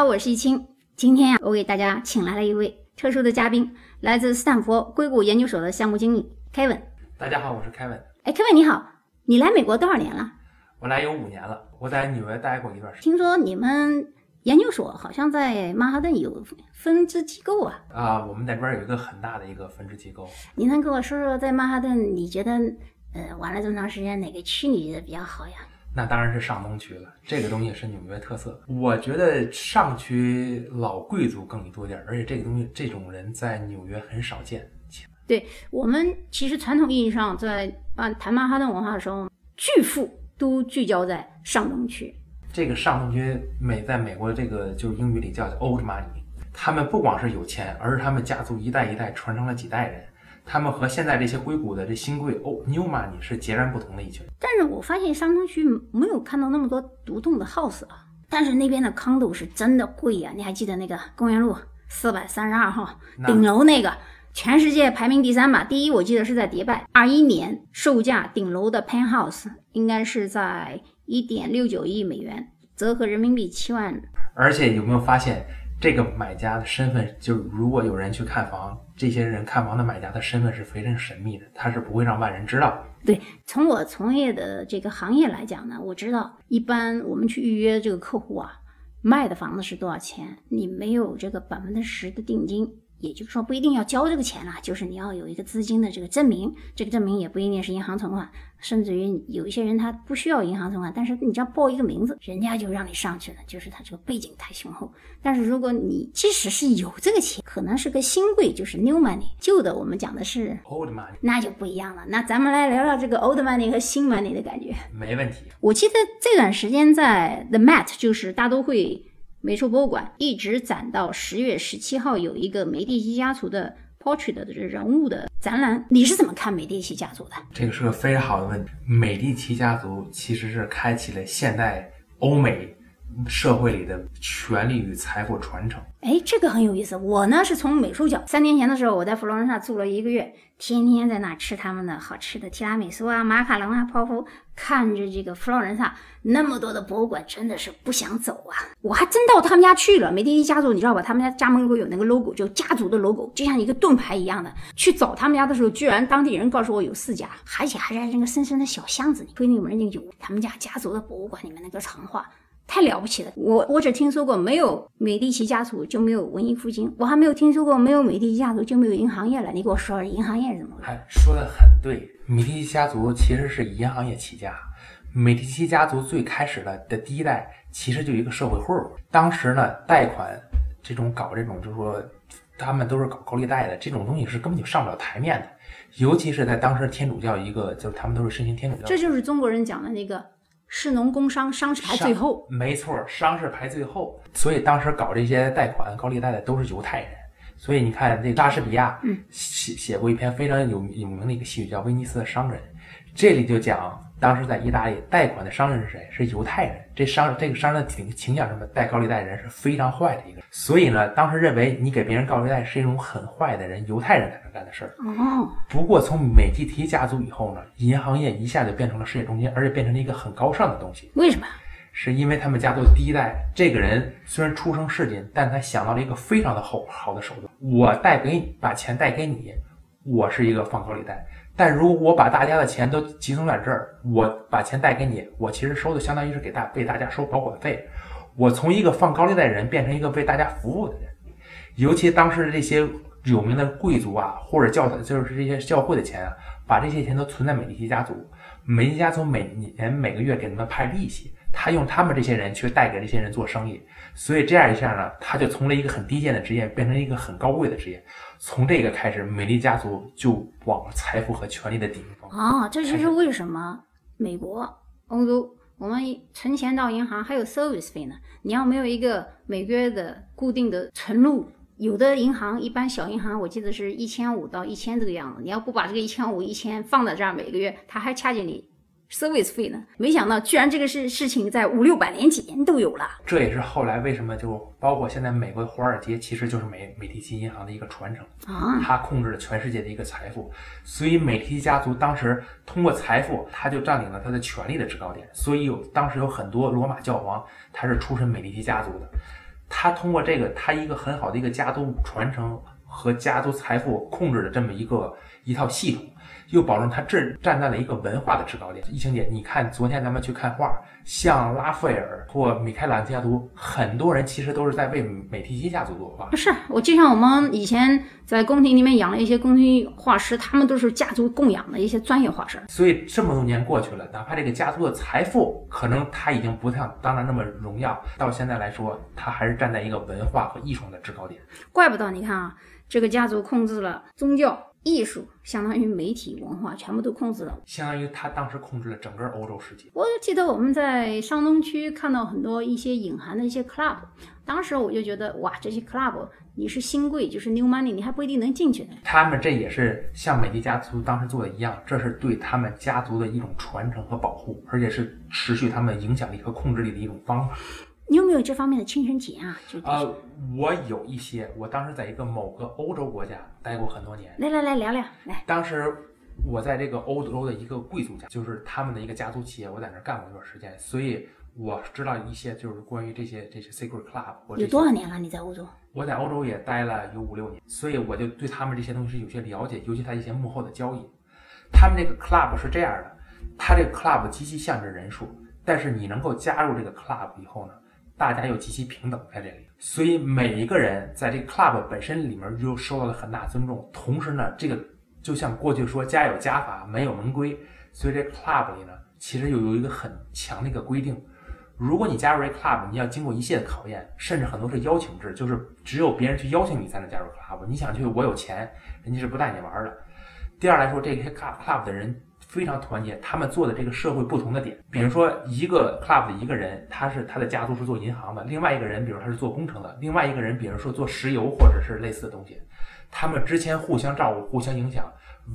好，我是易清。今天呀，我给大家请来了一位特殊的嘉宾，来自斯坦福硅谷研究所的项目经理 Kevin。大家好，我是 Kevin。哎，Kevin 你好，你来美国多少年了？我来有五年了，我在纽约待过一段时间。听说你们研究所好像在曼哈顿有分支机构啊？啊，我们在这边有一个很大的一个分支机构。你能跟我说说，在曼哈顿，你觉得呃玩了这么长时间，哪个区你觉得比较好呀？那当然是上东区了，这个东西是纽约特色。我觉得上区老贵族更多点，而且这个东西这种人在纽约很少见。对我们其实传统意义上在啊谈曼哈顿文化的时候，巨富都聚焦在上东区。这个上东区美在美国这个就是英语里叫 old money，他们不光是有钱，而是他们家族一代一代传承了几代人。他们和现在这些硅谷的这新贵哦，New Money 是截然不同的一群。但是我发现商东区没有看到那么多独栋的 house 啊，但是那边的 condo 是真的贵呀。你还记得那个公园路四百三十二号顶楼那个，全世界排名第三吧？第一我记得是在迪拜，二一年售价顶楼的 penthouse 应该是在一点六九亿美元，折合人民币七万。而且有没有发现？这个买家的身份，就如果有人去看房，这些人看房的买家的身份是非常神秘的，他是不会让外人知道。对，从我从业的这个行业来讲呢，我知道一般我们去预约这个客户啊，卖的房子是多少钱，你没有这个百分之十的定金。也就是说，不一定要交这个钱了，就是你要有一个资金的这个证明，这个证明也不一定是银行存款，甚至于有一些人他不需要银行存款，但是你只要报一个名字，人家就让你上去了，就是他这个背景太雄厚。但是如果你即使是有这个钱，可能是个新贵，就是 new money，旧的我们讲的是 old money，那就不一样了。那咱们来聊聊这个 old money 和新 money 的感觉。没问题。我记得这段时间在 The Met，就是大都会。美术博物馆一直攒到十月十七号，有一个梅蒂奇家族的 portrait 的这人物的展览。你是怎么看梅第奇家族的？这个是个非常好的问题。美第奇家族其实是开启了现代欧美。社会里的权力与财富传承，哎，这个很有意思。我呢是从美术角，三年前的时候，我在佛罗伦萨住了一个月，天天在那吃他们的好吃的提拉米苏啊、马卡龙啊、泡芙，看着这个佛罗伦萨那么多的博物馆，真的是不想走啊。我还真到他们家去了，梅第奇家族，你知道吧？他们家家门口有那个 logo，就家族的 logo，就像一个盾牌一样的。去找他们家的时候，居然当地人告诉我有四家，而且还在那个深深的小巷子里，推那门进去，他们家家族的博物馆里面那个长画。太了不起了！我我只听说过没有美第奇家族就没有文艺复兴，我还没有听说过没有美第奇家族就没有银行业了。你给我说说银行业是怎么回事？哎，说的很对，美第奇家族其实是以银行业起家。美第奇家族最开始的的第一代其实就一个社会户，当时呢贷款这种搞这种就是说他们都是搞高利贷的这种东西是根本就上不了台面的，尤其是在当时天主教一个就是他们都是实行天主教，这就是中国人讲的那个。士农工商，商是排最后，没错，商是排最后。所以当时搞这些贷款、高利贷的都是犹太人。所以你看，这莎士比亚写写过一篇非常有有名的一个戏剧，叫《威尼斯的商人》，这里就讲。当时在意大利贷款的商人是谁？是犹太人。这商这个商人的倾倾向什么？贷高利贷人是非常坏的一个人。所以呢，当时认为你给别人高利贷是一种很坏的人，犹太人才能干的事儿。哦。不过从美第奇家族以后呢，银行业一下就变成了世界中心，而且变成了一个很高尚的东西。为什么？是因为他们家族第一代这个人虽然出生市井，但他想到了一个非常的好好的手段。我贷给你，把钱贷给你，我是一个放高利贷。但如果我把大家的钱都集中在这儿，我把钱贷给你，我其实收的相当于是给大为大家收保管费。我从一个放高利贷人变成一个为大家服务的人。尤其当时这些有名的贵族啊，或者教就是这些教会的钱啊，把这些钱都存在美第奇家族。美第奇家族每年每个月给他们派利息，他用他们这些人去贷给这些人做生意。所以这样一下呢，他就从了一个很低贱的职业变成一个很高贵的职业。从这个开始，美丽家族就往财富和权力的顶峰啊！这就是为什么美国、欧洲，我们存钱到银行还有 service 费呢？你要没有一个每个月的固定的存入，有的银行一般小银行，我记得是一千五到一千这个样子。你要不把这个一千五、一千放在这儿，每个月他还掐紧你。Service 费呢？没想到居然这个事事情在五六百年前都有了。这也是后来为什么就包括现在美国的华尔街，其实就是美美第奇银行的一个传承啊。它控制了全世界的一个财富，所以美第奇家族当时通过财富，他就占领了他的权力的制高点。所以有当时有很多罗马教皇，他是出身美第奇家族的。他通过这个，他一个很好的一个家族传承和家族财富控制的这么一个一套系统，又保证他这站在了一个文化的制高点。疫情姐，你看昨天咱们去看画，像拉斐尔或米开朗基亚图，很多人其实都是在为美第奇家族作画。不是，我就像我们以前在宫廷里面养了一些宫廷画师，他们都是家族供养的一些专业画师。所以这么多年过去了，哪怕这个家族的财富可能他已经不像当年那么荣耀，到现在来说，他还是站在一个文化和艺术的制高点。怪不得你看啊，这个家族控制了宗教、艺术，相当于媒体、文化，全部都控制了。相当于他当时控制了整个欧洲世界。我记得我们在上东区看到很多一些隐含的一些 club，当时我就觉得哇，这些 club 你是新贵，就是 new money，你还不一定能进去呢。他们这也是像美第家族当时做的一样，这是对他们家族的一种传承和保护，而且是持续他们影响力和控制力的一种方法。你有没有这方面的亲身体验啊？就呃，我有一些，我当时在一个某个欧洲国家待过很多年。来来来聊聊，来，当时我在这个欧洲的一个贵族家，就是他们的一个家族企业，我在那儿干过一段时间，所以我知道一些就是关于这些这些 secret club 或者有多少年了？你在欧洲？我在欧洲也待了有五六年，所以我就对他们这些东西是有些了解，尤其他一些幕后的交易。他们这个 club 是这样的，他这个 club 极其限制人数，但是你能够加入这个 club 以后呢，大家又极其平等在这里，所以每一个人在这个 club 本身里面就受到了很大尊重。同时呢，这个就像过去说家有家法，门有门规，所以这 club 里呢，其实又有一个很强的一个规定。如果你加入这 club，你要经过一系列考验，甚至很多是邀请制，就是只有别人去邀请你才能加入 club。你想去，我有钱，人家是不带你玩的。第二来说，这些 club club 的人非常团结，他们做的这个社会不同的点，比如说一个 club 的一个人，他是他的家族是做银行的，另外一个人，比如他是做工程的，另外一个人，比如说做石油或者是类似的东西，他们之间互相照顾、互相影响，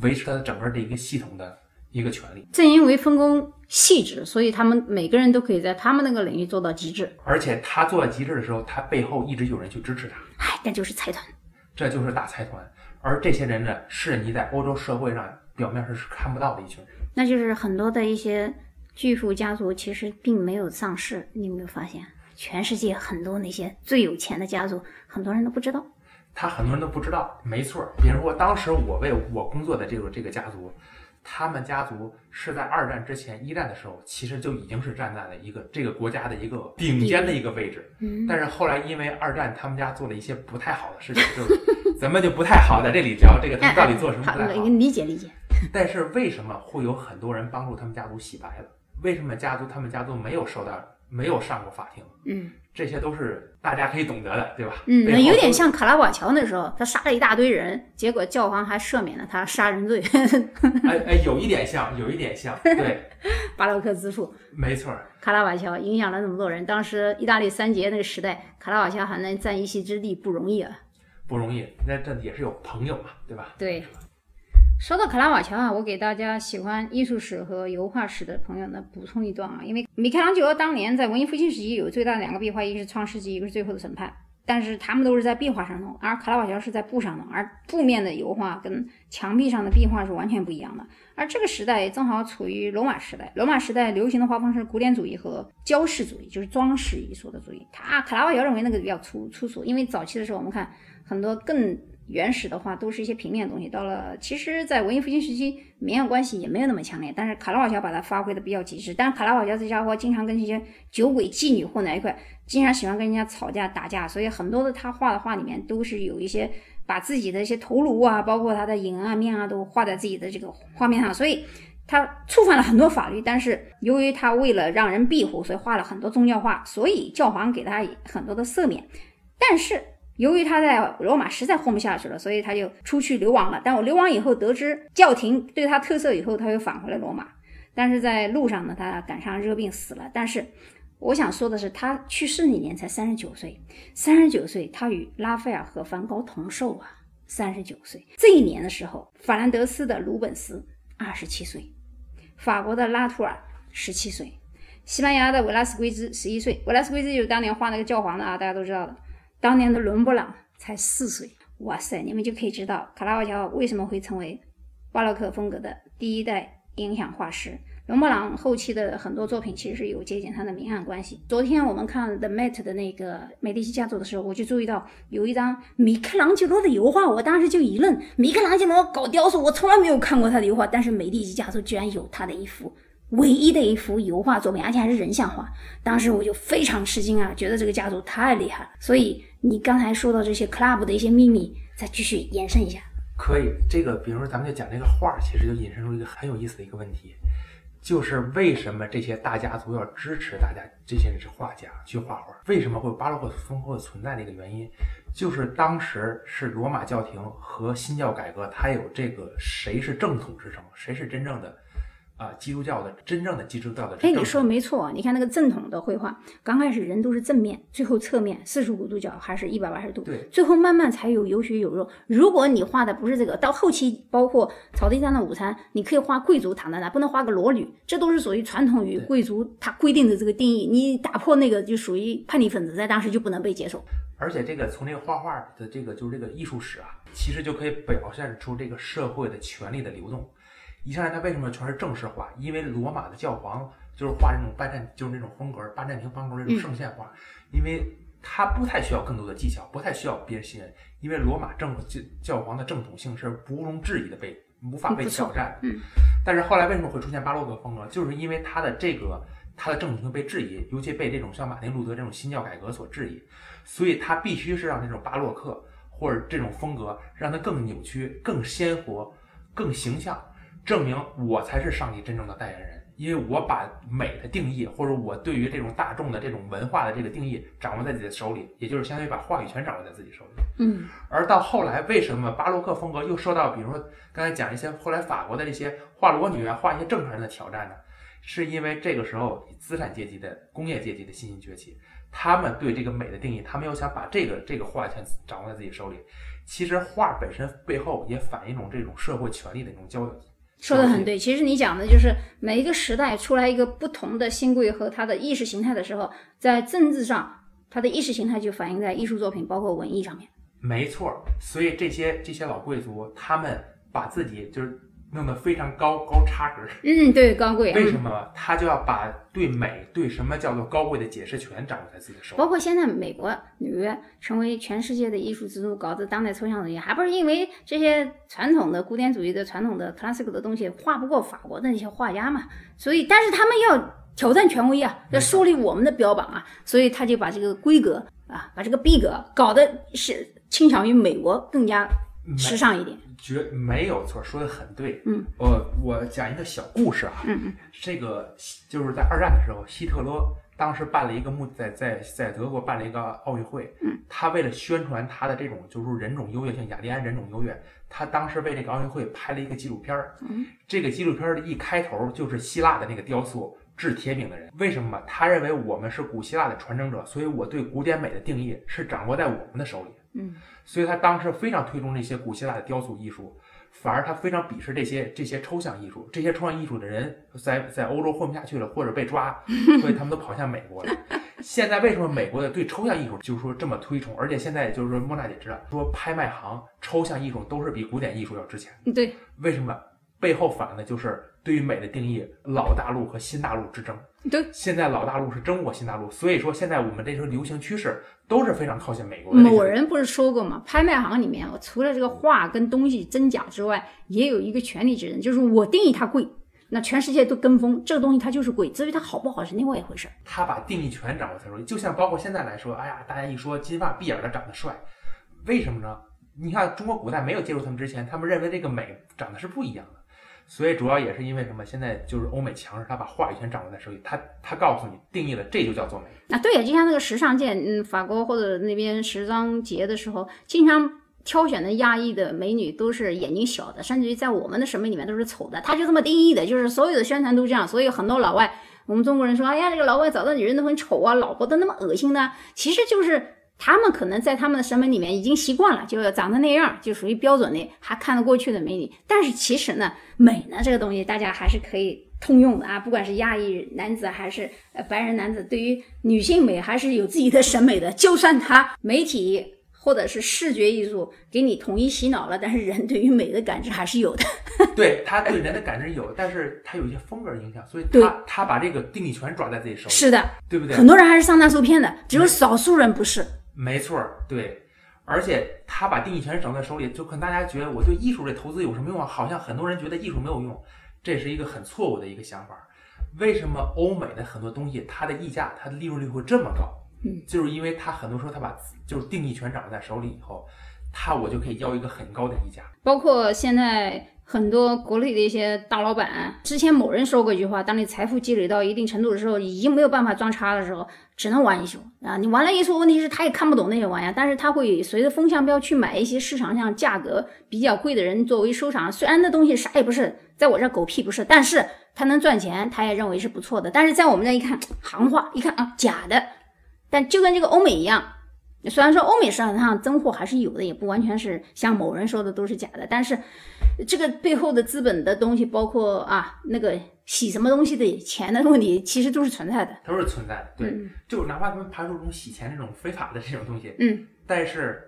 维持他的整个的一个系统的一个权利。正因为分工细致，所以他们每个人都可以在他们那个领域做到极致。而且他做到极致的时候，他背后一直有人去支持他，哎，那就是财团。这就是大财团。而这些人呢，是你在欧洲社会上表面上是看不到的一群人。那就是很多的一些巨富家族其实并没有上市，你有没有发现？全世界很多那些最有钱的家族，很多人都不知道。他很多人都不知道，没错儿。比如说，当时我为我工作的这个这个家族，他们家族是在二战之前，一战的时候，其实就已经是站在了一个这个国家的一个顶尖的一个位置。嗯，但是后来因为二战，他们家做了一些不太好的事情，就是 咱们就不太好在这里聊这个他们到底做什么不好，太好。理解理解。但是为什么会有很多人帮助他们家族洗白了？为什么家族他们家族没有受到没有上过法庭？嗯这些都是大家可以懂得的，对吧？嗯，有点像卡拉瓦乔那时候，他杀了一大堆人，结果教皇还赦免了他杀人罪。哎哎，有一点像，有一点像，对，巴洛克之父没错儿。卡拉瓦乔影响了那么多人。当时意大利三杰那个时代，卡拉瓦乔还能占一席之地，不容易啊。不容易，那这也是有朋友嘛，对吧？对，说到卡拉瓦乔啊，我给大家喜欢艺术史和油画史的朋友呢补充一段啊，因为米开朗基罗当年在文艺复兴时期有最大的两个壁画，一个是《创世纪》，一个是《最后的审判》，但是他们都是在壁画上弄，而卡拉瓦乔是在布上弄，而布面的油画跟墙壁上的壁画是完全不一样的。而这个时代正好处于罗马时代，罗马时代流行的画风是古典主义和雕饰主义，就是装饰艺术的主义。他卡拉瓦乔认为那个比较粗粗俗，因为早期的时候我们看很多更原始的话都是一些平面的东西。到了其实，在文艺复兴时期，明暗关系也没有那么强烈，但是卡拉瓦乔把它发挥的比较极致。但是卡拉瓦乔这家伙经常跟这些酒鬼妓女混在一块，经常喜欢跟人家吵架打架，所以很多的他画的画里面都是有一些把自己的一些头颅啊，包括他的影啊面啊，都画在自己的这个画面上，所以。他触犯了很多法律，但是由于他为了让人庇护，所以画了很多宗教画，所以教皇给他很多的赦免。但是由于他在罗马实在混不下去了，所以他就出去流亡了。但我流亡以后得知教廷对他特赦以后，他又返回了罗马。但是在路上呢，他赶上热病死了。但是我想说的是，他去世那年才三十九岁，三十九岁，他与拉斐尔和梵高同寿啊，三十九岁。这一年的时候，法兰德斯的鲁本斯二十七岁。法国的拉图尔十七岁，西班牙的维拉斯圭兹十一岁。维拉斯圭兹就是当年画那个教皇的啊，大家都知道的。当年的伦勃朗才四岁。哇塞，你们就可以知道卡拉瓦乔为什么会成为巴洛克风格的第一代影响画师。伦勃朗后期的很多作品其实是有借鉴他的明暗关系。昨天我们看 The Met 的那个美第奇家族的时候，我就注意到有一张米开朗基罗的油画，我当时就一愣：米开朗基罗搞雕塑，我从来没有看过他的油画，但是美第奇家族居然有他的一幅唯一的一幅油画作品，而且还是人像画。当时我就非常吃惊啊，觉得这个家族太厉害了。所以你刚才说到这些 club 的一些秘密，再继续延伸一下。可以，这个比如说咱们就讲这个画，其实就引申出一个很有意思的一个问题。就是为什么这些大家族要支持大家这些人是画家去画画？为什么会有巴洛克风格存在的一个原因，就是当时是罗马教廷和新教改革，它有这个谁是正统之争，谁是真正的。啊，基督教的真正的基督教的，哎，你说的没错。你看那个正统的绘画，刚开始人都是正面，最后侧面四十五度角还是一百八十度，对，最后慢慢才有有血有肉。如果你画的不是这个，到后期包括草地上的午餐，你可以画贵族躺在那，不能画个裸女，这都是属于传统与贵族他规定的这个定义。你打破那个，就属于叛逆分子，在当时就不能被接受。而且这个从这个画画的这个就是这个艺术史啊，其实就可以表现出这个社会的权力的流动。一上来，他为什么全是正式画？因为罗马的教皇就是画这种拜占，就是那种风格，拜占庭风格那种圣线画，因为他不太需要更多的技巧，不太需要别人信任，因为罗马正教教皇的正统性是不容置疑的，被无法被挑战。嗯。但是后来为什么会出现巴洛克风格？就是因为他的这个他的正统性被质疑，尤其被这种像马丁路德这种新教改革所质疑，所以他必须是让这种巴洛克或者这种风格让它更扭曲、更鲜活、更形象。证明我才是上帝真正的代言人，因为我把美的定义，或者我对于这种大众的这种文化的这个定义掌握在自己的手里，也就是相当于把话语权掌握在自己手里。嗯。而到后来，为什么巴洛克风格又受到，比如说刚才讲一些后来法国的这些画裸女啊、画一些正常人的挑战呢？是因为这个时候资产阶级的工业阶级的新兴崛起，他们对这个美的定义，他们又想把这个这个话语权掌握在自己手里。其实画本身背后也反映一种这种社会权力的一种交。说的很对，其实你讲的就是每一个时代出来一个不同的新贵和他的意识形态的时候，在政治上，他的意识形态就反映在艺术作品，包括文艺上面。没错，所以这些这些老贵族，他们把自己就是。弄得非常高高差格，嗯，对，高贵。为什么他就要把对美、对什么叫做高贵的解释权掌握在自己的手里？包括现在美国纽约成为全世界的艺术之都，搞的当代抽象主义，还不是因为这些传统的古典主义的传统的 classical 的东西画不过法国的那些画家嘛？所以，但是他们要挑战权威啊，要树立我们的标榜啊，所以他就把这个规格啊，把这个逼格搞得是倾向于美国更加时尚一点。绝没有错，说的很对。嗯，我我讲一个小故事啊。嗯嗯，这个就是在二战的时候，希特勒当时办了一个目，在在在德国办了一个奥运会。嗯，他为了宣传他的这种就是说人种优越性，雅利安人种优越，他当时为这个奥运会拍了一个纪录片儿。嗯，这个纪录片的一开头就是希腊的那个雕塑制铁饼的人。为什么？他认为我们是古希腊的传承者，所以我对古典美的定义是掌握在我们的手里。嗯，所以他当时非常推崇这些古希腊的雕塑艺术，反而他非常鄙视这些这些抽象艺术。这些抽象艺术的人在在欧洲混不下去了，或者被抓，所以他们都跑向美国了。现在为什么美国的对抽象艺术就是说这么推崇？而且现在就是说莫娜姐知道，说拍卖行抽象艺术都是比古典艺术要值钱。对，为什么？背后反映的就是对于美的定义，老大陆和新大陆之争。对，现在老大陆是争过新大陆，所以说现在我们这时候流行趋势都是非常靠近美国的。某人不是说过吗？拍卖行里面，我除了这个画跟东西真假之外，也有一个权利之人，就是我定义它贵，那全世界都跟风，这个东西它就是贵。至于它好不好是另外一回事。他把定义权掌握在手里，就像包括现在来说，哎呀，大家一说金发碧眼的长得帅，为什么呢？你看中国古代没有接触他们之前，他们认为这个美长得是不一样的。所以主要也是因为什么？现在就是欧美强势，他把话语权掌握在手里，他他告诉你定义了，这就叫做美。啊，对呀，就像那个时尚界，嗯，法国或者那边时装节的时候，经常挑选的亚裔的美女都是眼睛小的，甚至于在我们的审美里面都是丑的，他就这么定义的，就是所有的宣传都这样。所以很多老外，我们中国人说，哎呀，这个老外找的女人都很丑啊，老婆都那么恶心呢，其实就是。他们可能在他们的审美里面已经习惯了，就长得那样，就属于标准的，还看得过去的美女。但是其实呢，美呢这个东西，大家还是可以通用的啊。不管是亚裔男子还是呃白人男子，对于女性美还是有自己的审美的。就算他媒体或者是视觉艺术给你统一洗脑了，但是人对于美的感知还是有的。对他对人的感知有，但是他有一些风格影响，所以他他把这个定义权抓在自己手里，是的，对不对？很多人还是上当受骗的，只有少数人不是。没错儿，对，而且他把定义权掌在手里，就可能大家觉得我对艺术这投资有什么用啊？好像很多人觉得艺术没有用，这是一个很错误的一个想法。为什么欧美的很多东西它的溢价、它的利润率会这么高？嗯，就是因为它很多时候它把就是定义权掌握在手里以后，他我就可以要一个很高的溢价。包括现在很多国内的一些大老板，之前某人说过一句话：，当你财富积累到一定程度的时候，已经没有办法装叉的时候，只能玩艺术啊！你玩了艺术，问题是他也看不懂那些玩意儿，但是他会随着风向标去买一些市场上价格比较贵的人作为收藏。虽然那东西啥也不是，在我这狗屁不是，但是他能赚钱，他也认为是不错的。但是在我们这一看，行话一看啊，假的。但就跟这个欧美一样，虽然说欧美市场上真货还是有的，也不完全是像某人说的都是假的，但是这个背后的资本的东西，包括啊那个洗什么东西的钱的问题，其实都是存在的。都是存在的，对，嗯就哪怕他们排除这种洗钱这种非法的这种东西，嗯但是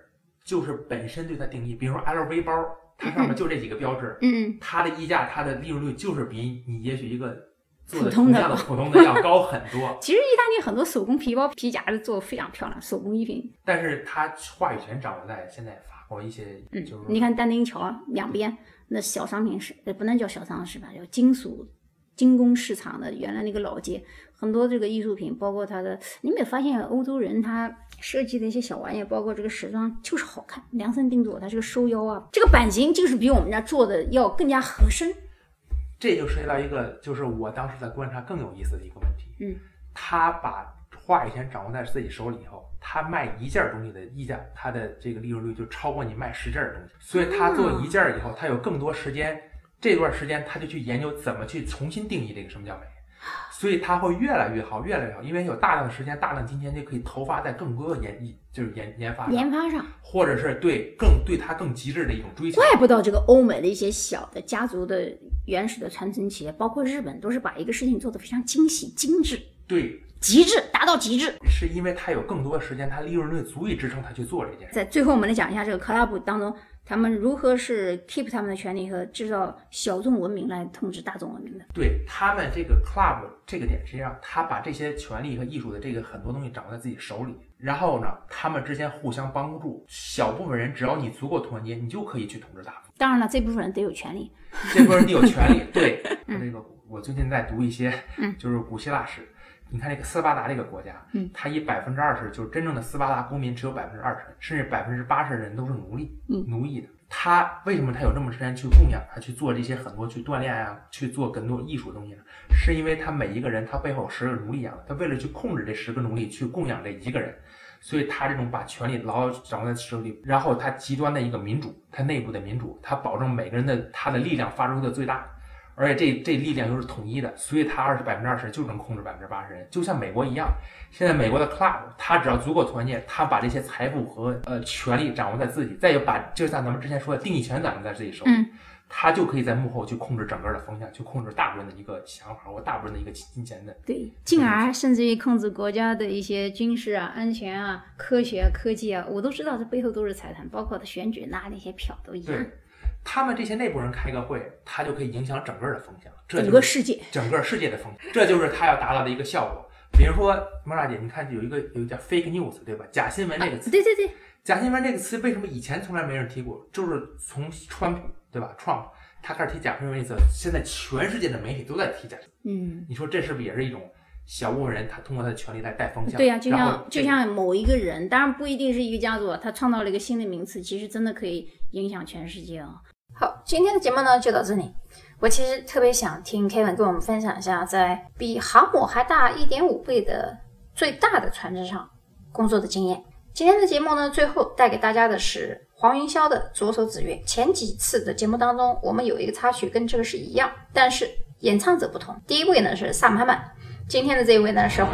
就是本身对它定义，比如说 LV 包，它上面就这几个标志，嗯，它的溢价、它的利润率就是比你也许一个做的普通的同样的普通的要高很多，其实意大利很多手工皮包、皮夹子做的非常漂亮，手工艺品。但是它话语权掌握在现在法国一些，嗯就是，你看丹丁桥两边那小商品市，也，不能叫小商市吧，叫金属精工市场的原来那个老街，很多这个艺术品，包括它的，你有没有发现欧洲人他设计的一些小玩意儿，包括这个时装就是好看，量身定做，它这个收腰啊，这个版型就是比我们家做的要更加合身。这就涉及到一个，就是我当时在观察更有意思的一个问题。嗯，他把话语权掌握在自己手里以后，他卖一件东西的溢价，他的这个利润率就超过你卖十件的东西。所以他做一件以后，他有更多时间，这段时间他就去研究怎么去重新定义这个什么叫美。所以它会越来越好，越来越好，因为有大量的时间、大量的金钱就可以投发在更多的研，就是研研发上，研发上，或者是对更对它更极致的一种追求。怪不得这个欧美的一些小的家族的原始的传承企业，包括日本，都是把一个事情做得非常精细、精致、对，极致，达到极致。是因为他有更多的时间，他利润率足以支撑他去做这件事。在最后，我们来讲一下这个 club 当中，他们如何是 keep 他们的权利和制造小众文明来统治大众文明的。对他们这个 club 这个点，实际上他把这些权利和艺术的这个很多东西掌握在自己手里，然后呢，他们之间互相帮助，小部分人只要你足够团结，你就可以去统治大部分。当然了，这部分人得有权利。这部分人得有权利。对，这 个我最近在读一些嗯，就是古希腊史。你看那个斯巴达这个国家，嗯，它以百分之二十，就是真正的斯巴达公民只有百分之二十，甚至百分之八十的人都是奴隶，嗯奴役的。他为什么他有这么时间去供养他去做这些很多去锻炼啊，去做更多艺术的东西呢？是因为他每一个人他背后有十个奴隶养的，他为了去控制这十个奴隶去供养这一个人，所以他这种把权力牢牢掌握在手里，然后他极端的一个民主，他内部的民主，他保证每个人的他的力量发出的最大，而且这这力量又是统一的，所以他二十百分之二十就能控制百分之八十人，就像美国一样。现在美国的 club，他只要足够团结，他把这些财富和呃权力掌握在自己，再有把就像咱们之前说的定义权掌握在自己手里，嗯他就可以在幕后去控制整个的风向，去控制大部分的一个想法或大部分的一个金钱的。对，进而甚至于控制国家的一些军事啊、安全啊、科学啊、科技啊，我都知道这背后都是财团，包括他选举拿那些票都一样对。他们这些内部人开个会，他就可以影响整个的风向，这整就是个世界，整个世界的风向，这就是他要达到的一个效果。比如说，莫大姐，你看有一个有一个叫 fake news，对吧？假新闻这个词，对对对，假新闻这个词为什么以前从来没人提过？就是从川普，对吧？Trump 他开始提假新闻这个词，现在全世界的媒体都在提假新闻。嗯，你说这是不是也是一种小部分人他通过他的权利来带风向？对呀、就像就像某一个人，当然不一定是一个家族，他创造了一个新的名词，其实真的可以影响全世界啊、好，今天的节目呢就到这里。我其实特别想听 Kevin 跟我们分享一下，在比航母还大一点五倍的最大的船只上工作的经验。今天的节目呢，最后带给大家的是黄云霄的《左手指月》。前几次的节目当中，我们有一个插曲跟这个是一样，但是演唱者不同。第一位呢是萨姆哈曼，今天的这一位呢是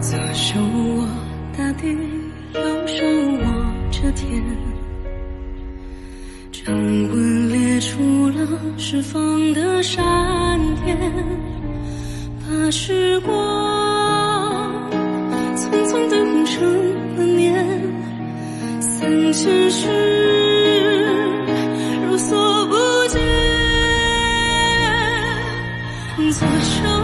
左手握大地，右手握着天，掌纹裂出了释放的闪电，把时光光灯成了年，三千世左手